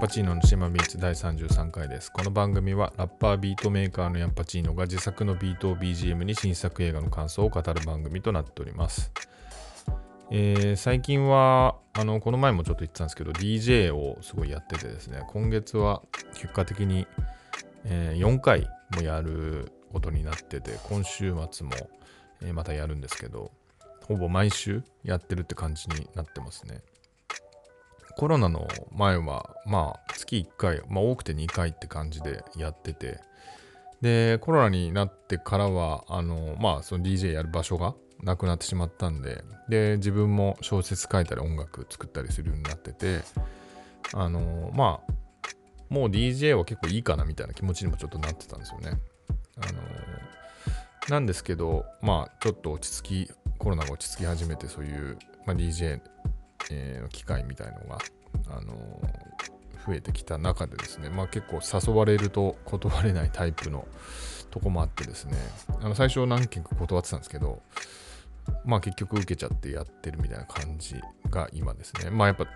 パチーノの島ビーツ第33回です。この番組はラッパービートメーカーのヤンパチーノが自作のビートを BGM に新作映画の感想を語る番組となっております。えー最近はあのこの前もちょっと言ってたんですけど DJ をすごいやっててですね今月は結果的に、え4回もやることになってて今週末も、えーまたやるんですけどほぼ毎週やってるって感じになってますね。コロナの前は、まあ、月1回、まあ、多くて2回って感じでやってて、で、コロナになってからは、あの、まあ、その DJ やる場所がなくなってしまったんで、で、自分も小説書いたり音楽作ったりするようになってて、あの、まあ、もう DJ は結構いいかなみたいな気持ちにもちょっとなってたんですよね。あの、なんですけど、まあ、ちょっと落ち着き、コロナが落ち着き始めて、そういう、まあ、DJ えー機会みたいのが、あのー増えてきた中でですね、まあ、結構誘われると断れないタイプのとこもあってですねあの最初何件か断ってたんですけどまあ結局受けちゃってやってるみたいな感じが今ですね。まあやっぱ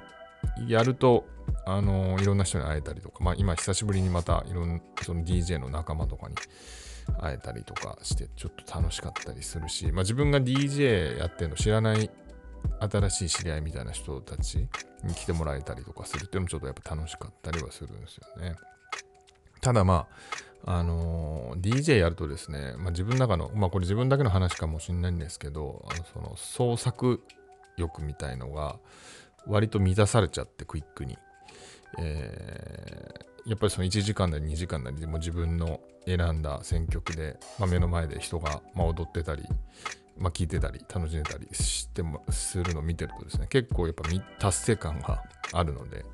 やるとあのーいろんな人に会えたりとかまあ今久しぶりにまたいろんその DJ の仲間とかに会えたりとかしてちょっと楽しかったりするし、まあ、自分が DJ やってるの知らない新しい知り合いみたいな人たちに来てもらえたりとかするっていうのもちょっとやっぱ楽しかったりはするんですよね。ただまあ、あのー DJ やるとですね、まあ、自分の中の、まあこれ自分だけの話かもしれないんですけど、あのその創作欲みたいのが割と満たされちゃってクイックに。えーやっぱりその1時間なり2時間なりでも自分の選んだ選曲で、まあ、目の前で人が、まあ、踊ってたり、まあ、聞いてたり楽しんでたりしてもするのを見てるとですね結構やっぱ達成感があるので、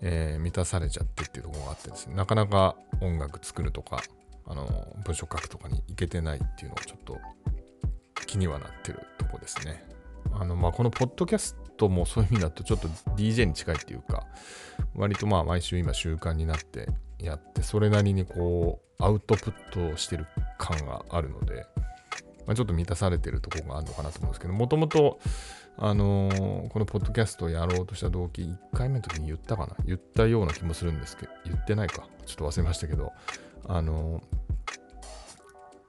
えー満たされちゃってっていうところがあってですねなかなか音楽作るとかあの文章書くとかにいけてないっていうのをちょっと気にはなってるとこですね。あのまあこのポッドキャストもそういう意味だとちょっと DJ に近いっていうか割とまあ毎週今習慣になってやってそれなりにこうアウトプットをしてる感があるので、まあ、ちょっと満たされてるところがあるのかなと思うんですけどもともとあのーこのポッドキャストをやろうとした動機1回目の時に言ったかな？言ったような気もするんですけど言ってないか。ちょっと忘れましたけどあのー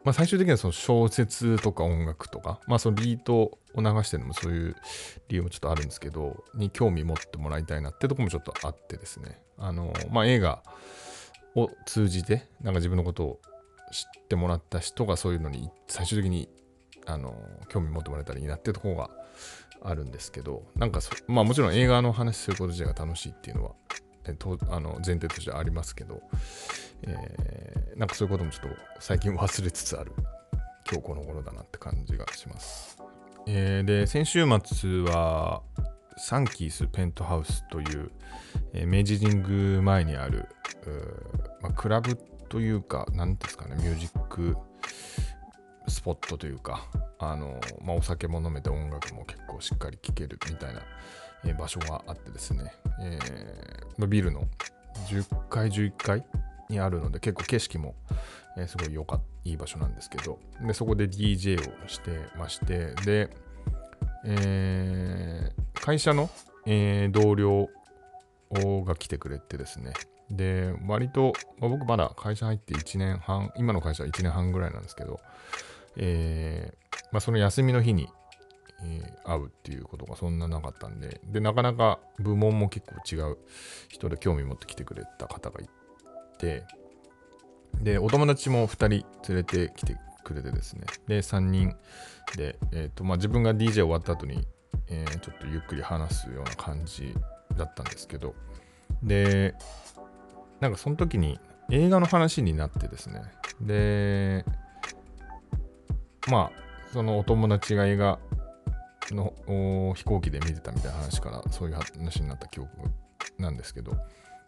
まあ、最終的にはその小説とか音楽とか、まあ、そのビートを流してるのもそういう理由もちょっとあるんですけど、に興味持ってもらいたいなってとこもちょっとあってですね、あの、まあ、映画を通じて、なんか自分のことを知ってもらった人がそういうのに最終的にあの興味持ってもらえたらいいなっていうところがあるんですけど、なんかそ、まあもちろん映画の話すること自体が楽しいっていうのは、えとあの前提としてありますけど、えーなんかそういうこともちょっと最近忘れつつある今日この頃だなって感じがします。えーで、先週末はサンキースペントハウスという、えー明治神宮前にある、まあ、クラブというか、何ですかね、ミュージックスポットというか、あのまあ、お酒も飲めて音楽も結構しっかり聴けるみたいな、え場所があってですね、えービルの10階、11階にあるので結構景色も、えすごい良かったいい場所なんですけどでそこで DJ をしてましてで、えー会社の、えー同僚が来てくれてですね。で割と、まあ僕まだ会社入って1年半今の会社は1年半ぐらいなんですけど、えーまあ、その休みの日に、えー会うっていうことがそんななかったんででなかなか部門も結構違う人で興味持って来てくれた方がいてでお友達も2人連れてきてくれてですね。で3人で、えーとまあ、自分が DJ 終わった後に、えーちょっとゆっくり話すような感じだったんですけどでなんかその時に映画の話になってですね。でまあそのお友達が映画の飛行機で見てたみたいな話からそういう話になった記憶なんですけど。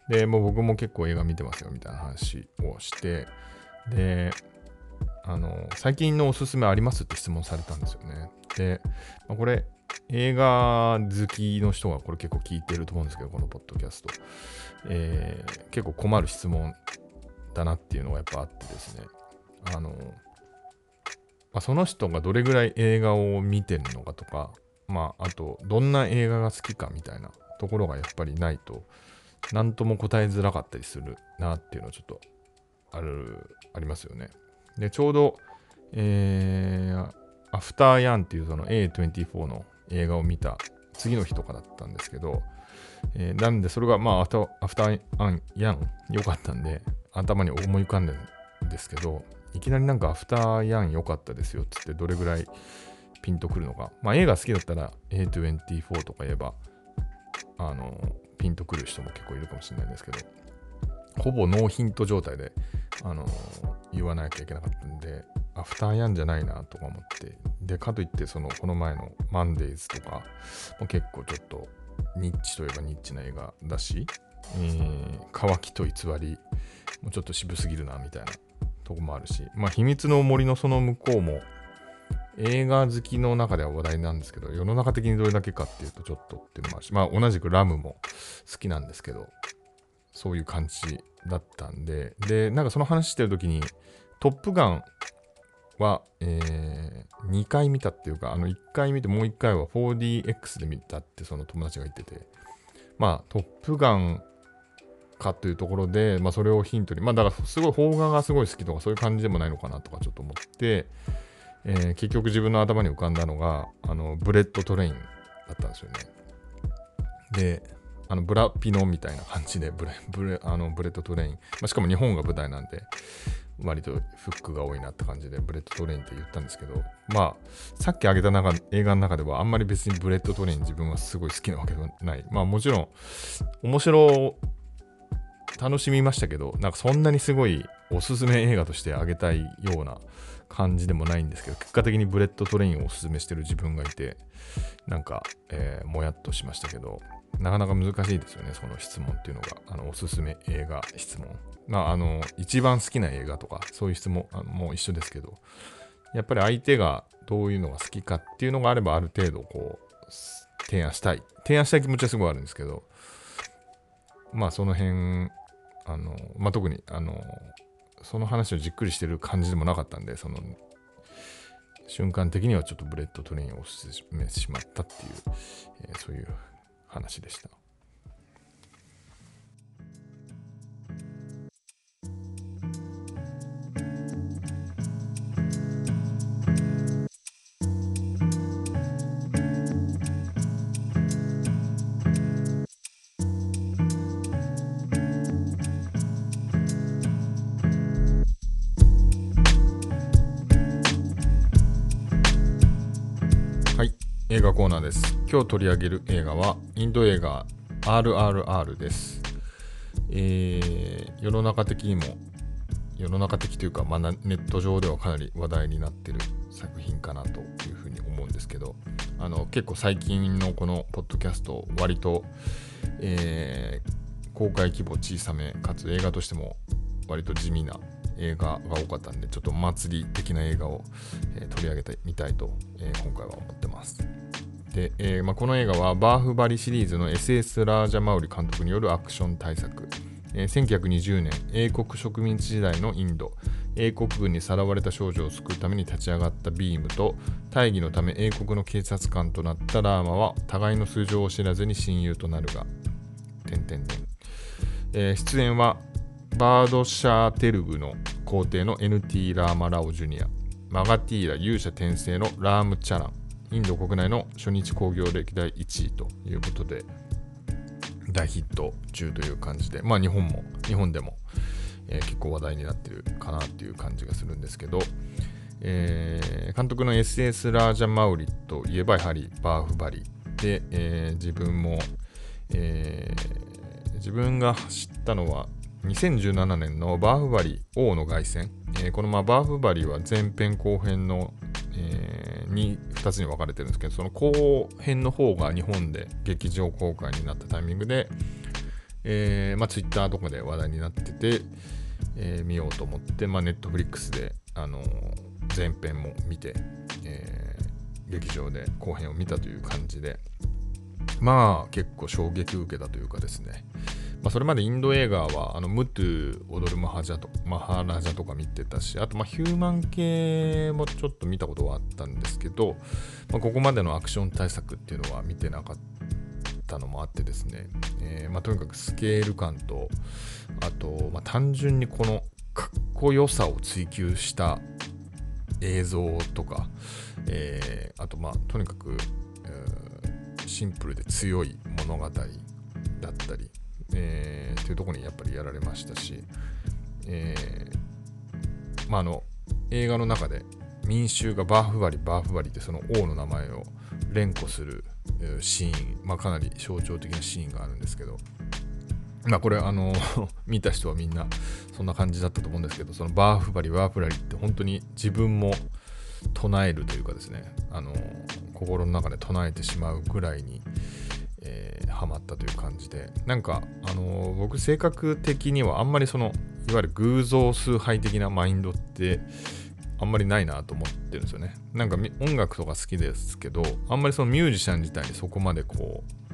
でもう僕も結構映画見てますよみたいな話をしてであの最近のおすすめありますって質問されたんですよね。で、まあこれ映画好きの人がこれ結構聞いてると思うんですけどこのポッドキャスト、えー結構困る質問だなっていうのがやっぱあってですねあのまあ、その人がどれぐらい映画を見てるのかとか、まあ、あと、どんな映画が好きかみたいなところがやっぱりないと、何とも答えづらかったりするなっていうのはちょっとある、ありますよね。で、ちょうど、えー、アフターヤンっていうその A24 の映画を見た次の日とかだったんですけど、えー、なんでそれがまあアフターアフターヤン良かったんで頭に思い浮かんでるんですけどいきなりなんかアフターヤン良かったですよっつってどれぐらいピンとくるのか。まあ映画好きだったら A24 とか言えばあのピンとくる人も結構いるかもしれないんですけどほぼノーヒント状態であの言わなきゃいけなかったんでアフターヤンじゃないなとか思って。でかといってそのこの前のマンデーズとかも結構ちょっとニッチといえばニッチな映画だし、えー、乾きと偽りもうちょっと渋すぎるなみたいなとこもあるし、まあ、秘密の森のその向こうも映画好きの中では話題なんですけど、世の中的にどれだけかっていうとちょっとっていうのもあるし、まあ同じくラムも好きなんですけど、そういう感じだったんで、で、なんかその話してる時に、トップガンは、えー、2回見たっていうか、あの1回見てもう1回は 4DX で見たってその友達が言ってて、まあトップガンかというところで、まあそれをヒントに、まあだからすごい邦画がすごい好きとかそういう感じでもないのかなとかちょっと思って、えー、結局自分の頭に浮かんだのが、あの、ブレッドトレインだったんですよね。で、あのブラピのみたいな感じでブレブレあのブレッドトレイン、まあ、しかも日本が舞台なんで、割とフックが多いなって感じで、ブレッドトレインって言ったんですけど、まあ、さっき挙げた中映画の中では、あんまり別にブレッドトレイン自分はすごい好きなわけではない。まあもちろん、面白、楽しみましたけど、なんかそんなにすごいおすすめ映画としてあげたいような感じでもないんですけど、結果的にブレッドトレインをおすすめしてる自分がいて、なんか、えー、もやっとしましたけど、なかなか難しいですよね、その質問っていうのが。あの、おすすめ映画質問。まあ、あの、一番好きな映画とか、そういう質問も一緒ですけど、やっぱり相手がどういうのが好きかっていうのがあれば、ある程度、こう、提案したい。提案したい気持ちはすごいあるんですけど、まあ、その辺、あの、まあ、特に、あの、その話をじっくりしてる感じでもなかったんで、その、瞬間的にはちょっとブレッドトレインをおすすめしまったっていう、えー、そういう話でした。です。今日取り上げる映画はインド映画 RRR です。えー、世の中的にも世の中的というか、まあ、ネット上ではかなり話題になってる作品かなというふうに思うんですけどあの結構最近のこのポッドキャスト割と、えー、公開規模小さめかつ映画としても割と地味な映画が多かったんでちょっと祭り的な映画を、えー、取り上げてみたいと、えー、今回は思ってます。で、えーまあ、この映画はバーフバリシリーズの SS ラージャ・マウリ監督によるアクション大作、えー、1920年英国植民地時代のインド。英国軍にさらわれた少女を救うために立ち上がったビームと大義のため英国の警察官となったラーマは互いの素性を知らずに親友となるが点々点、えー、出演はバードシャーテルグの皇帝の NT ラーマラオジュニア。マガティーラ勇者転生のラームチャラン。インド国内の初日興行歴代1位ということで、大ヒット中という感じで、まあ日本も、日本でも、えー、結構話題になってるかなっていう感じがするんですけど、えー、監督の SS ラージャ・マウリといえばやはりバーフバリ。で、えー、自分も、えー、自分が知ったのは2017年のバーフバリ王の凱旋、えー、このまあバーフバリは前編後編の、えー、に2つに分かれてるんですけどその後編の方が日本で劇場公開になったタイミングで、えーまあ、Twitter とかで話題になってて、えー、見ようと思って、まあ、Netflix で、あの、前編も見て、えー、劇場で後編を見たという感じでまあ結構衝撃受けたというかですね。まあ、それまでインド映画はあのムトゥ踊るマハジャとマハラジャとか見てたしあとまあヒューマン系もちょっと見たことはあったんですけど、まあ、ここまでのアクション対策っていうのは見てなかったのもあってですね、えー、まあ、とにかくスケール感とあと、まあ、単純にこのかっこよさを追求した映像とか、えー、あとまあとにかく、えー、シンプルで強い物語だったり、えー、っていうところにやっぱりやられましたし、えー、まああの映画の中で民衆がバーフバリバーフバリってその王の名前を連呼するシーン、まあ、かなり象徴的なシーンがあるんですけど、まあこれあの 見た人はみんなそんな感じだったと思うんですけどそのバーフバリワーフラリって本当に自分も唱えるというかですねあの心の中で唱えてしまうぐらいに、えー、ハマったという感じで。なんかあの僕性格的にはあんまりそのいわゆる偶像崇拝的なマインドってあんまりないなと思ってるんですよね。なんか音楽とか好きですけどあんまりそのミュージシャン自体にそこまでこう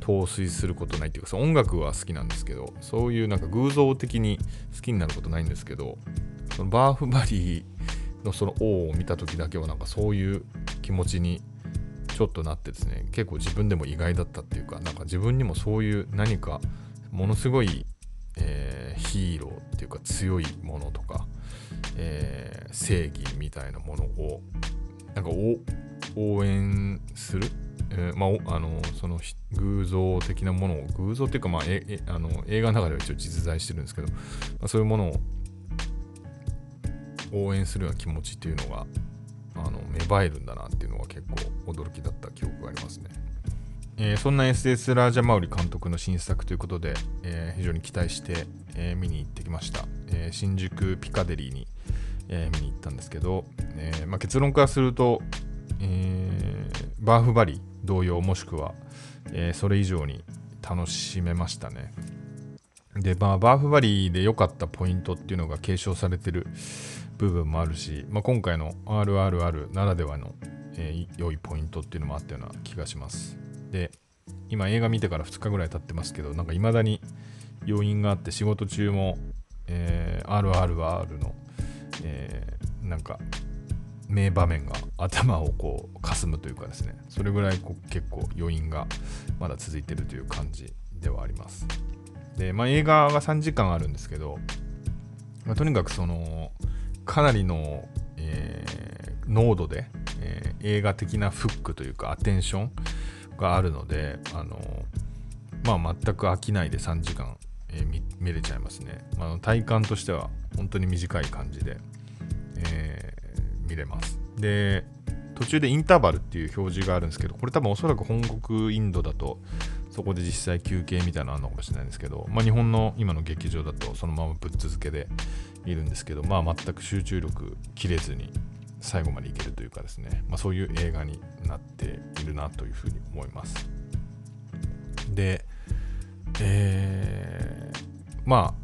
陶酔することないっていうかその音楽は好きなんですけどそういうなんか偶像的に好きになることないんですけどそのバーフバリーのその王を見た時だけはなんかそういう気持ちにちょっとなってですね結構自分でも意外だったっていうかなんか自分にもそういう何かものすごい、えー、ヒーローっていうか強いものとか、えー、正義みたいなものをなんか応援する？えー、まあ、あのその偶像的なものを偶像っていうか、まあ、えあの映画の中では一応実在してるんですけど、まあ、そういうものを応援するような気持ちっていうのがあの芽生えるんだなっていうのが結構驚きだった記憶がありますね。えー、そんな SS ラージャマウリ監督の新作ということで、えー、非常に期待して、えー、見に行ってきました。え新宿ピカデリーに、え見に行ったんですけど、えまあ、結論からすると、えバーフバリ同様もしくは、え、それ以上に楽しめましたね。で、まあ、バーフバリーで良かったポイントっていうのが継承されてる部分もあるし、まあ、今回の RRR ならではの、えー、良いポイントっていうのもあったような気がします。で、今映画見てから2日ぐらい経ってますけど、なんか未だに要因があって仕事中も、えー、RRR の、えー、なんか名場面が頭をこうかすむというかですねそれぐらいこう結構余韻がまだ続いてるという感じではありますで、まあ、映画が3時間あるんですけど、まあ、とにかくそのかなりの、えー、濃度で、えー、映画的なフックというかアテンションがあるのであのまあ全く飽きないで3時間、えー、見れちゃいますね、まあ、体感としては本当に短い感じで、え見れます。で、途中でインターバルっていう表示があるんですけど、これ多分おそらく本国インドだと、そこで実際休憩みたいなのあるのかもしれないんですけど、まあ、日本の今の劇場だとそのままぶっ続けでいるんですけど、まあ、全く集中力切れずに最後までいけるというかですね、まあ、そういう映画になっているなというふうに思います。で、えー、まあ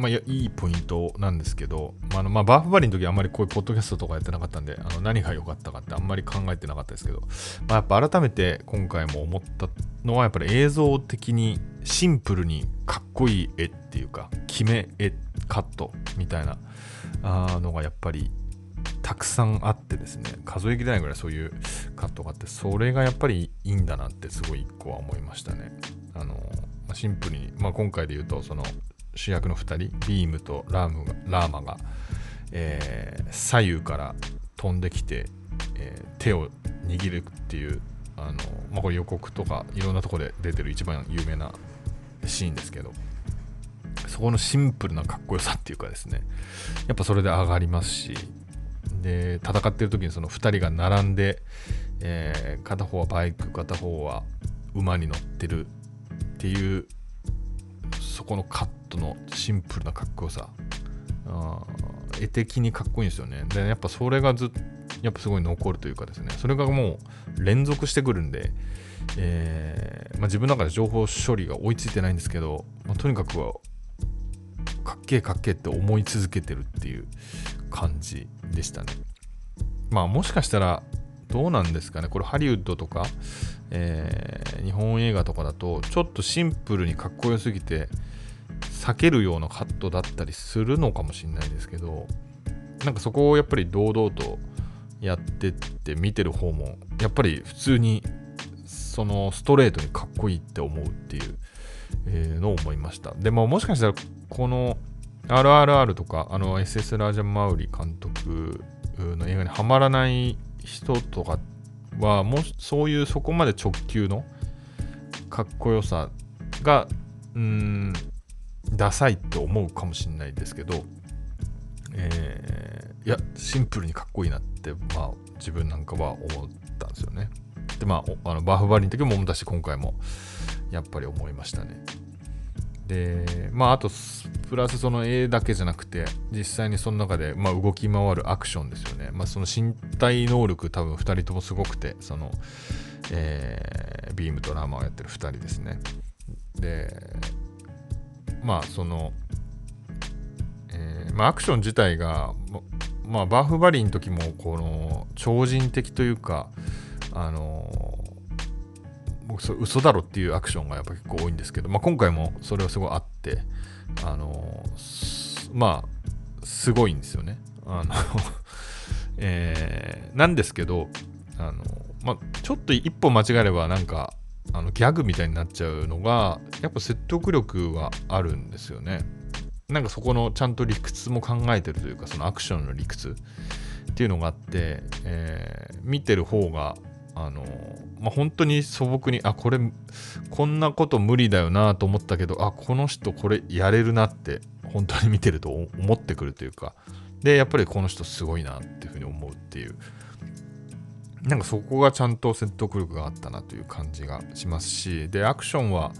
まあ、いいポイントなんですけど、まあ、のまあ、バーフバリの時はあんまりこういうポッドキャストとかやってなかったんで、あの何が良かったかってあんまり考えてなかったですけど、まあ、やっぱ改めて今回も思ったのは、やっぱり映像的にシンプルにかっこいい絵っていうか、決め絵カットみたいなあのがやっぱりたくさんあってですね、数えきれないぐらいそういうカットがあって、それがやっぱりいいんだなってすごい一個は思いましたね。あのシンプルに、まあ、今回で言うと、その主役の2人ビームとラームがラーマが、えー、左右から飛んできて、えー、手を握るっていうあの、まあ、これ予告とかいろんなとこで出てる一番有名なシーンですけどそこのシンプルなかっこよさっていうかですねやっぱそれで上がりますしで戦ってる時にその2人が並んで、えー、片方はバイク片方は馬に乗ってるっていうそこのカットのシンプルなかっこよさ。絵的にかっこいいんですよね。でやっぱそれがずっとやっぱすごい残るというかですね。それがもう連続してくるんで、えー、まあ、自分の中で情報処理が追いついてないんですけど、まあ、とにかくはかっけえかっけえって思い続けてるっていう感じでしたね。まあもしかしたらどうなんですかね。これハリウッドとか、えー、日本映画とかだとちょっとシンプルにかっこよすぎて避けるようなカットだったりするのかもしれないですけどなんかそこをやっぱり堂々とやってって見てる方もやっぱり普通にそのストレートにかっこいいって思うっていう、のを思いました。でももしかしたらこの RRR とかあの SS ラージャン・マウリ監督の映画にはまらない人とかはもうそういうそこまで直球のかっこよさがうんダサいって思うかもしれないですけど、えー、いやシンプルにかっこいいなって、まあ、自分なんかは思ったんですよね。でまああのバフバリの時も思ったし今回もやっぱり思いましたね。でまああとプラスその絵だけじゃなくて実際にその中で、まあ、動き回るアクションですよね。まあ、その身体能力多分2人ともすごくてその、えー、ビームとラーマをやってる2人ですね。でまあその、えーまあ、アクション自体が、まあ、バーフバリーの時もこの超人的というかあの僕そ嘘だろっていうアクションがやっぱ結構多いんですけど、まあ、今回もそれはすごいあってあのまあすごいんですよね。あの えー、なんですけどあの、まあ、ちょっと一歩間違えればなんかあのギャグみたいになっちゃうのがやっぱ説得力はあるんですよね。なんかそこのちゃんと理屈も考えてるというかそのアクションの理屈っていうのがあって、えー、見てる方があのまあ、本当に素朴にあこれこんなこと無理だよなと思ったけどあこの人これやれるなって本当に見てると思ってくるというか。でやっぱりこの人すごいなっていうふうに思うっていうなんかそこがちゃんと説得力があったなという感じがしますしでアクションは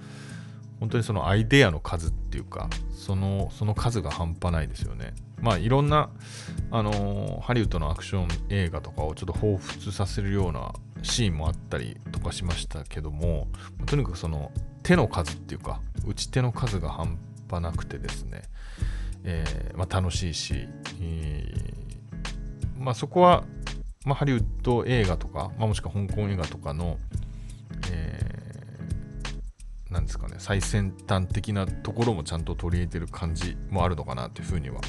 本当にそのアイデアの数っていうかそのその数が半端ないですよね。まあいろんなあのー、ハリウッドのアクション映画とかをちょっと彷彿させるようなシーンもあったりとかしましたけどもとにかくその手の数っていうか打ち手の数が半端なくてですね、えー、まあ、楽しいし、えー、まあ、そこはまあ、ハリウッド映画とか、まあ、もしくは香港映画とかの、えー、なんですかね、最先端的なところもちゃんと取り入れてる感じもあるのかなというふうには、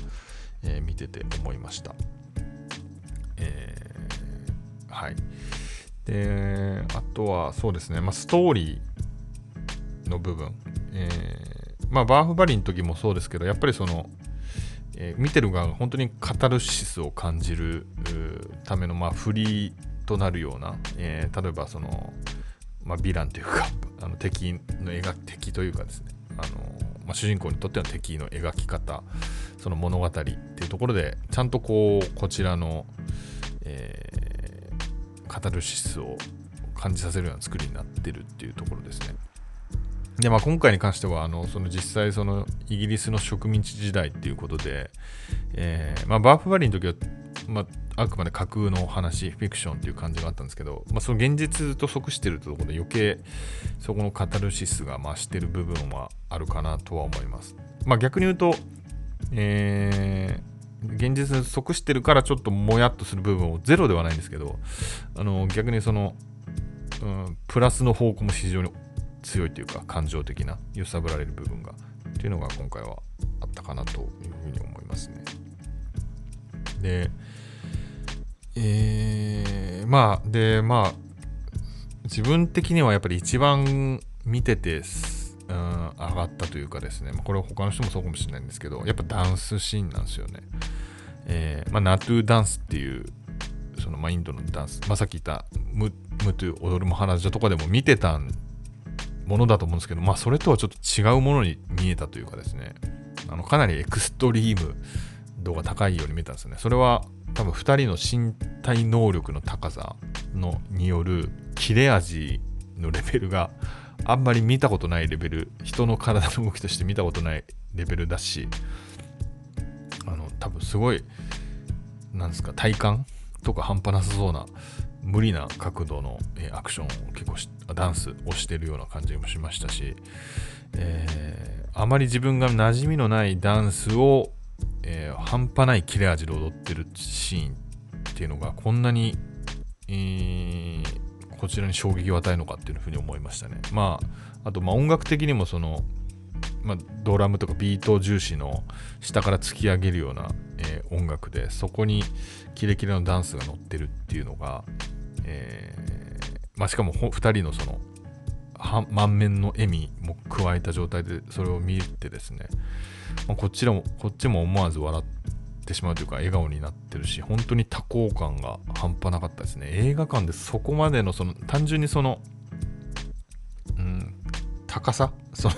えー、見てて思いました。えー、はい。で、あとはそうですね、まあ、ストーリーの部分、えー、まあ、バーフバリの時もそうですけど、やっぱりその、えー、見てる側が本当にカタルシスを感じるための、まあ、フリーとなるような、えー、例えばその、まあ、ヴィランというか あの敵の描敵というかですねあの、まあ、主人公にとっての敵の描き方その物語っていうところでちゃんとこうこちらの、えー、カタルシスを感じさせるような作りになってるっていうところですね。で、まあ、今回に関しては、あのその実際、そのイギリスの植民地時代っていうことで、えーまあ、バーフバリーの時は、まあ、あくまで架空の話、フィクションっていう感じがあったんですけど、まあ、その現実と即してるところで余計そこのカタルシスが増してる部分はあるかなとは思います。まあ、逆に言うと、えー、現実に即してるからちょっともやっとする部分をゼロではないんですけど、あの逆にその、うん、プラスの方向も非常に強いというか感情的な揺さぶられる部分がっていうのが今回はあったかなというふうに思いますね。で、えー、まあでまあ自分的にはやっぱり一番見てて、うん、上がったというかですね、ま、これは他の人もそうかもしれないんですけどやっぱダンスシーンなんですよね。えーまあ、ナトゥーダンスっていうそのまあインドのダンス、まあ、さっき言ったムトゥ踊るも花じとかでも見てたんものだと思うんですけど、まあ、それとはちょっと違うものに見えたというかですね、あのかなりエクストリーム度が高いように見えたんですよね。それは多分2人の身体能力の高さのによる切れ味のレベルがあんまり見たことないレベル、人の体の動きとして見たことないレベルだし、あの多分すごい、なんですか、体感とか半端なさそうな無理な角度の、えアクションを結構ダンスをしてるような感じもしましたし、えー、あまり自分が馴染みのないダンスを、えー、半端ない切れ味で踊ってるシーンっていうのがこんなに、えー、こちらに衝撃を与えるのかっていうふうに思いましたね。まあ、あとまあ音楽的にもその、まあ、ドラムとかビート重視の下から突き上げるような、えー、音楽でそこにキレキレのダンスが乗ってるっていうのが、えーまあ、しかも2人のその満面の笑みも加えた状態でそれを見てですね、まあ、こちらもこっちも思わず笑ってしまうというか笑顔になってるし本当に多幸感が半端なかったですね。映画館でそこまでのその単純にそのうん高さ？その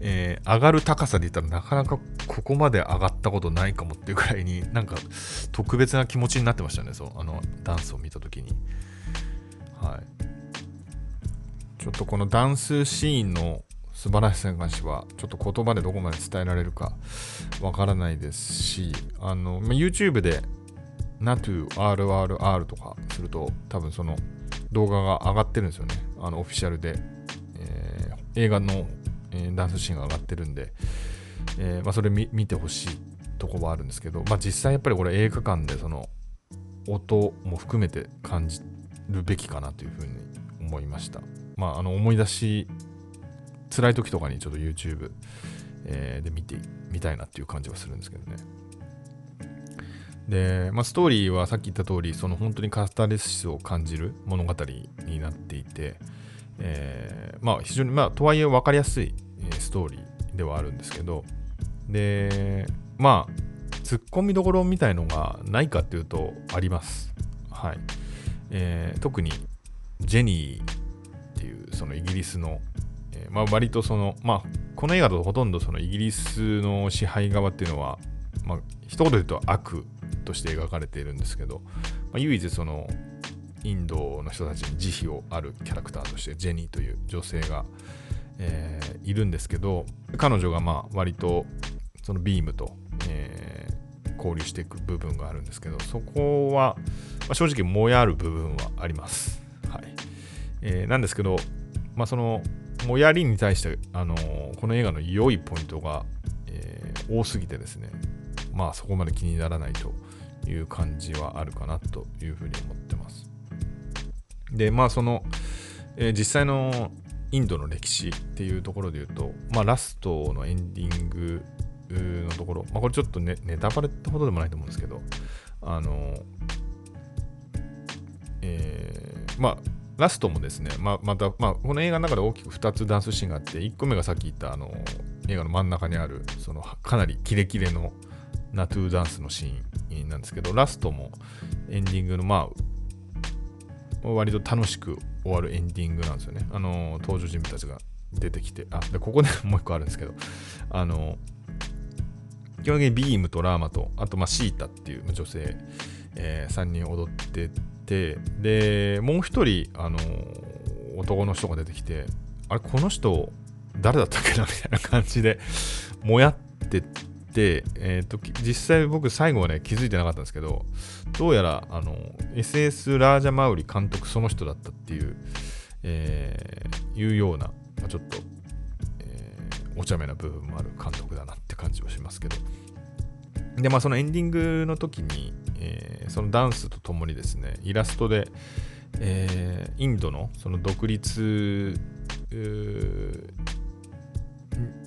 えー、上がる高さで言ったらなかなかここまで上がったことないかもっていうくらいになんか特別な気持ちになってましたね。そうあのダンスを見た時に。はい。ちょっとこのダンスシーンの素晴らしさに関してはちょっと言葉でどこまで伝えられるかわからないですしあの、ま YouTube で NATURRR とかすると多分その動画が上がってるんですよね。あのオフィシャルで、えー、映画のえー、ダンスシーンが上がってるんで、えー、まあ、それ見てほしいとこはあるんですけど、まあ、実際やっぱりこれ映画館でその音も含めて感じるべきかなというふうに思いました。まあ、あの思い出し辛い時とかにちょっと YouTube、えー、で見てみたいなっていう感じはするんですけどね。で、まあ、ストーリーはさっき言った通り、その本当にカスタレシスを感じる物語になっていて、えー、まあ非常に、まあとはいえ分かりやすいストーリーではあるんですけど、で、まあ、ツッコミどころみたいのがないかっていうとあります。はい。えー、特にジェニーっていうそのイギリスの、えー、まあ割とその、まあこの映画だとほとんどそのイギリスの支配側っていうのは、まあ一言で言うと悪として描かれているんですけど、まあ、唯一そのインドの人たちに慈悲をあるキャラクターとしてジェニーという女性が、えー、いるんですけど彼女がまあ割とそのビームと、えー、交流していく部分があるんですけどそこは、まあ、正直もやる部分はあります。はいえー、なんですけど、まあ、そのもやりに対して、あのー、この映画の良いポイントが、えー、多すぎてですねまあそこまで気にならないという感じはあるかなというふうに思ってます。で、まあその、えー、実際のインドの歴史っていうところで言うと、まあラストのエンディングのところ、まあこれちょっとね、ネタバレってほどでもないと思うんですけど、あの、えー、まあラストもですね、まあ、また、まあ、この映画の中で大きく2つダンスシーンがあって、1個目がさっき言ったあの映画の真ん中にある、そのかなりキレキレのナトゥーダンスのシーンなんですけど、ラストもエンディングの、まあ、割と楽しく終わるエンディングなんですよね。あの、登場人物たちが出てきて、あ、で、ここで もう一個あるんですけど、あの、基本的にビームとラーマと、あと、まあ、シータっていう女性、えー、3人踊ってて、で、もう一人、あの、男の人が出てきて、あれ、この人、誰だったっけなみたいな感じで、もやってて、えーと、実際僕最後はね気づいてなかったんですけどどうやらあの SS ラージャ・マウリ監督その人だったっていう、えー、いうような、まあ、ちょっと、えー、お茶目な部分もある監督だなって感じはしますけど。でまあそのエンディングの時に、えー、そのダンスとともにですねイラストで、えー、インドのその独立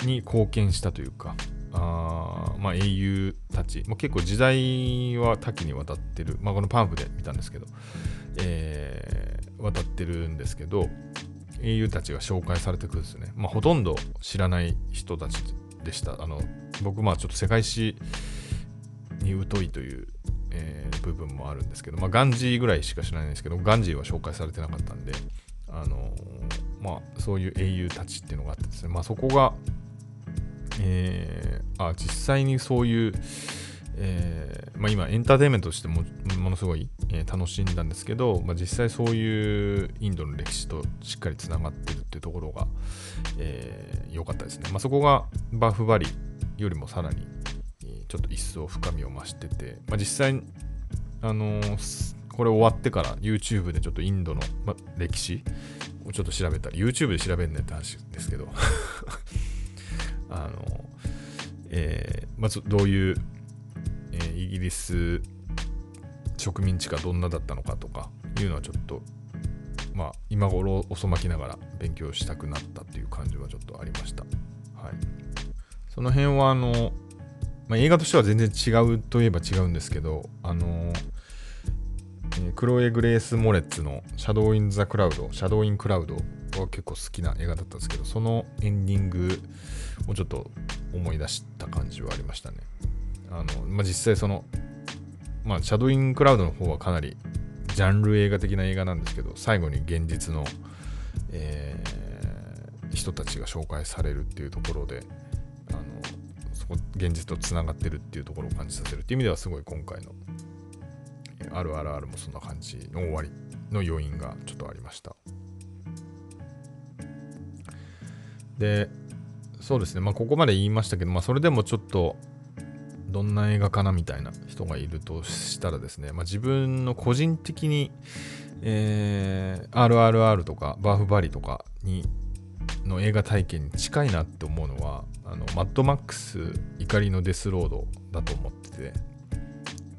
に貢献したというか、あまあ、英雄たち、まあ、結構時代は多岐にわたってる、まあ、このパンフで見たんですけど、えー、渡ってるんですけど英雄たちが紹介されてくるんですね、まあ、ほとんど知らない人たちでした。あの僕まあちょっと世界史に疎いという、えー、部分もあるんですけど、まあ、ガンジーぐらいしか知らないんですけどガンジーは紹介されてなかったんであのまあそういう英雄たちっていうのがあってですね、まあ、そこがえー、あ実際にそういう、えーまあ、今エンターテインメントとしてもものすごい、えー、楽しんだんですけど、まあ、実際そういうインドの歴史としっかりつながってるっていうところが良、えー、かったですね。まあ、そこがバフバリよりもさらにちょっと一層深みを増してて、まあ、実際、あのー、これ終わってから YouTube でちょっとインドの、ま、歴史をちょっと調べたり、YouTube で調べんねって話ですけどあの、えー、まずどういう、えー、イギリス植民地がどんなだったのかとかいうのはちょっと、まあ、今頃遅まきながら勉強したくなったっていう感じはちょっとありました。はい。その辺は、あの、まあ、映画としては全然違うといえば違うんですけど、あの、えー、クロエ・グレース・モレッツのシャドウ・イン・ザ・クラウド、シャドウ・イン・クラウドは結構好きな映画だったんですけど、そのエンディングをちょっと思い出した感じはありましたね。あの、まあ、実際その、まあ、シャドウ・イン・クラウドの方はかなりジャンル映画的な映画なんですけど、最後に現実の、えー、人たちが紹介されるっていうところで、あのそこ現実とつながってるっていうところを感じさせるっていう意味ではすごい今回のあるあるあるもそんな感じの終わりの要因がちょっとありました。で、そうですね、まあここまで言いましたけど、まあそれでもちょっとどんな映画かなみたいな人がいるとしたらですね、まあ、自分の個人的に、えー、RRR とかバーフバリとかにの映画体験に近いなって思うのはあのマッドマックス怒りのデスロードだと思ってて。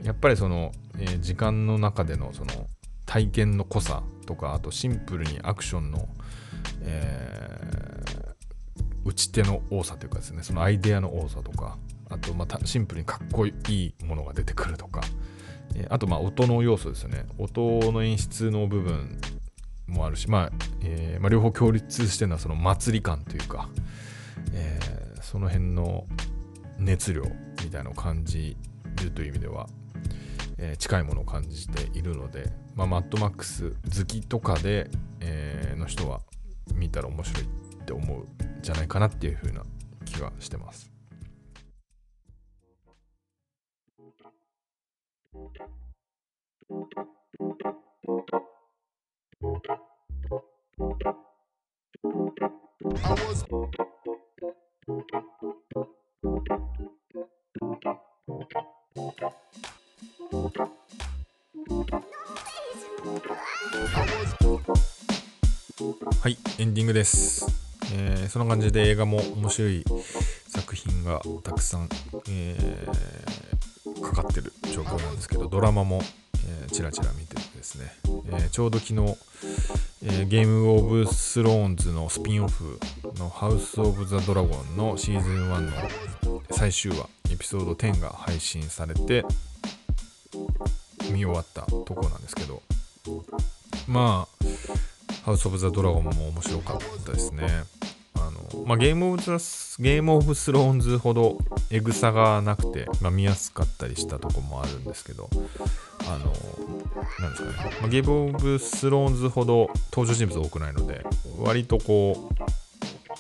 やっぱりその、えー、時間の中でのその体験の濃さとかあとシンプルにアクションの、え、打ち手の多さというかですねそのアイデアの多さとかあとまあシンプルにかっこいいものが出てくるとか、え、あとまあ音の要素ですね。音の演出の部分もあるし、まあえーまあ、両方共立してるのはその祭り感というか、えー、その辺の熱量みたいなのを感じるという意味ではえー、近いものを感じているので、まあ、マッドマックス好きとかで、え、の人は見たら面白いって思うんじゃないかなっていう風な気がしてます。はい、エンディングです。えー、そんな感じで映画も面白い作品がたくさん、えー、かかってる状況なんですけど、ドラマも、えー、チラチラ見ててですね、え、ちょうど昨日、え、ゲームオブスローンズのスピンオフのハウス・オブ・ザ・ドラゴンのシーズン1の最終話、エピソード10が配信されて、見終わったとこなんですけど、まあ、ハウス・オブ・ザ・ドラゴンも面白かったですね。まあ、ゲームオブザゲームオブスローンズほどエグさがなくて、まあ、見やすかったりしたとこもあるんですけど、あの、なんですかね、まあ、ゲームオブスローンズほど登場人物多くないので、割とこ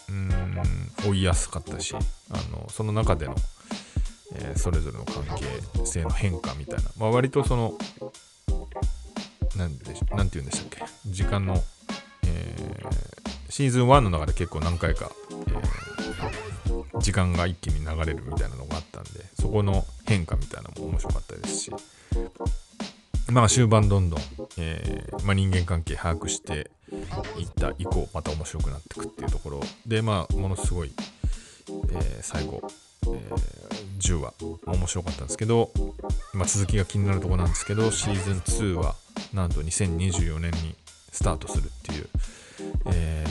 う、うん、追いやすかったし、あのその中での、えー、それぞれの関係性の変化みたいな、まあ、割とその、なんでしょなんて言うんでしたっけ、時間のえシーズン1の中で結構何回か、えー、時間が一気に流れるみたいなのがあったんで、そこの変化みたいなのも面白かったですし、まあ終盤どんどん、えー、まあ、人間関係把握していった以降、また面白くなっていくっていうところ。で、まあ、ものすごい、えー、最後、え、10話面白かったんですけど、まあ、続きが気になるとこなんですけど、シーズン2はなんと2024年にスタートするっていう、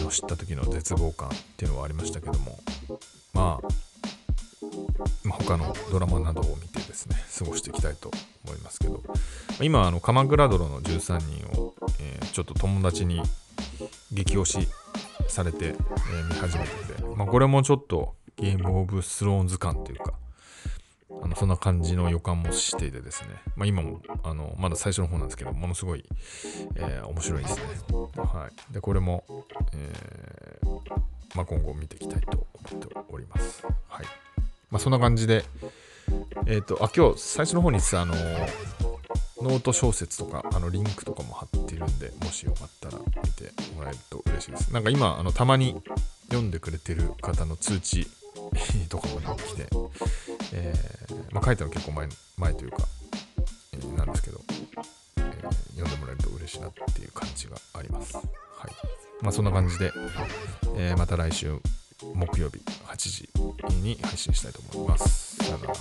えー、の知った時の絶望感っていうのはありましたけども、まあ、まあ、他のドラマなどを見てですね、過ごしていきたいと思いますけど、今、あの、鎌倉殿の13人を、えー、ちょっと友達に激推しされて、えー、見始めてて、まあ、これもちょっとゲームオブスローンズ感というか、そんな感じの予感もしていてですね、まあ、今もあのまだ最初の方なんですけど、ものすごい、えー、面白いですね。はい、でこれも、えー、まあ、今後見ていきたいと思っております。はいまあ、そんな感じで、えっ、ー、と、あ、今日最初の方にさあのノート小説とか、あの、リンクとかも貼っているんで、もしよかったら見てもらえると嬉しいです。なんか今、あの、たまに読んでくれてる方の通知とかも来て、えー、まあ、書いたの結構前前というか、えー、なんですけど、えー、読んでもらえると嬉しいなっていう感じがあります。はい。まあ、そんな感じで、えまた来週木曜日8時に配信したいと思います。さよなら。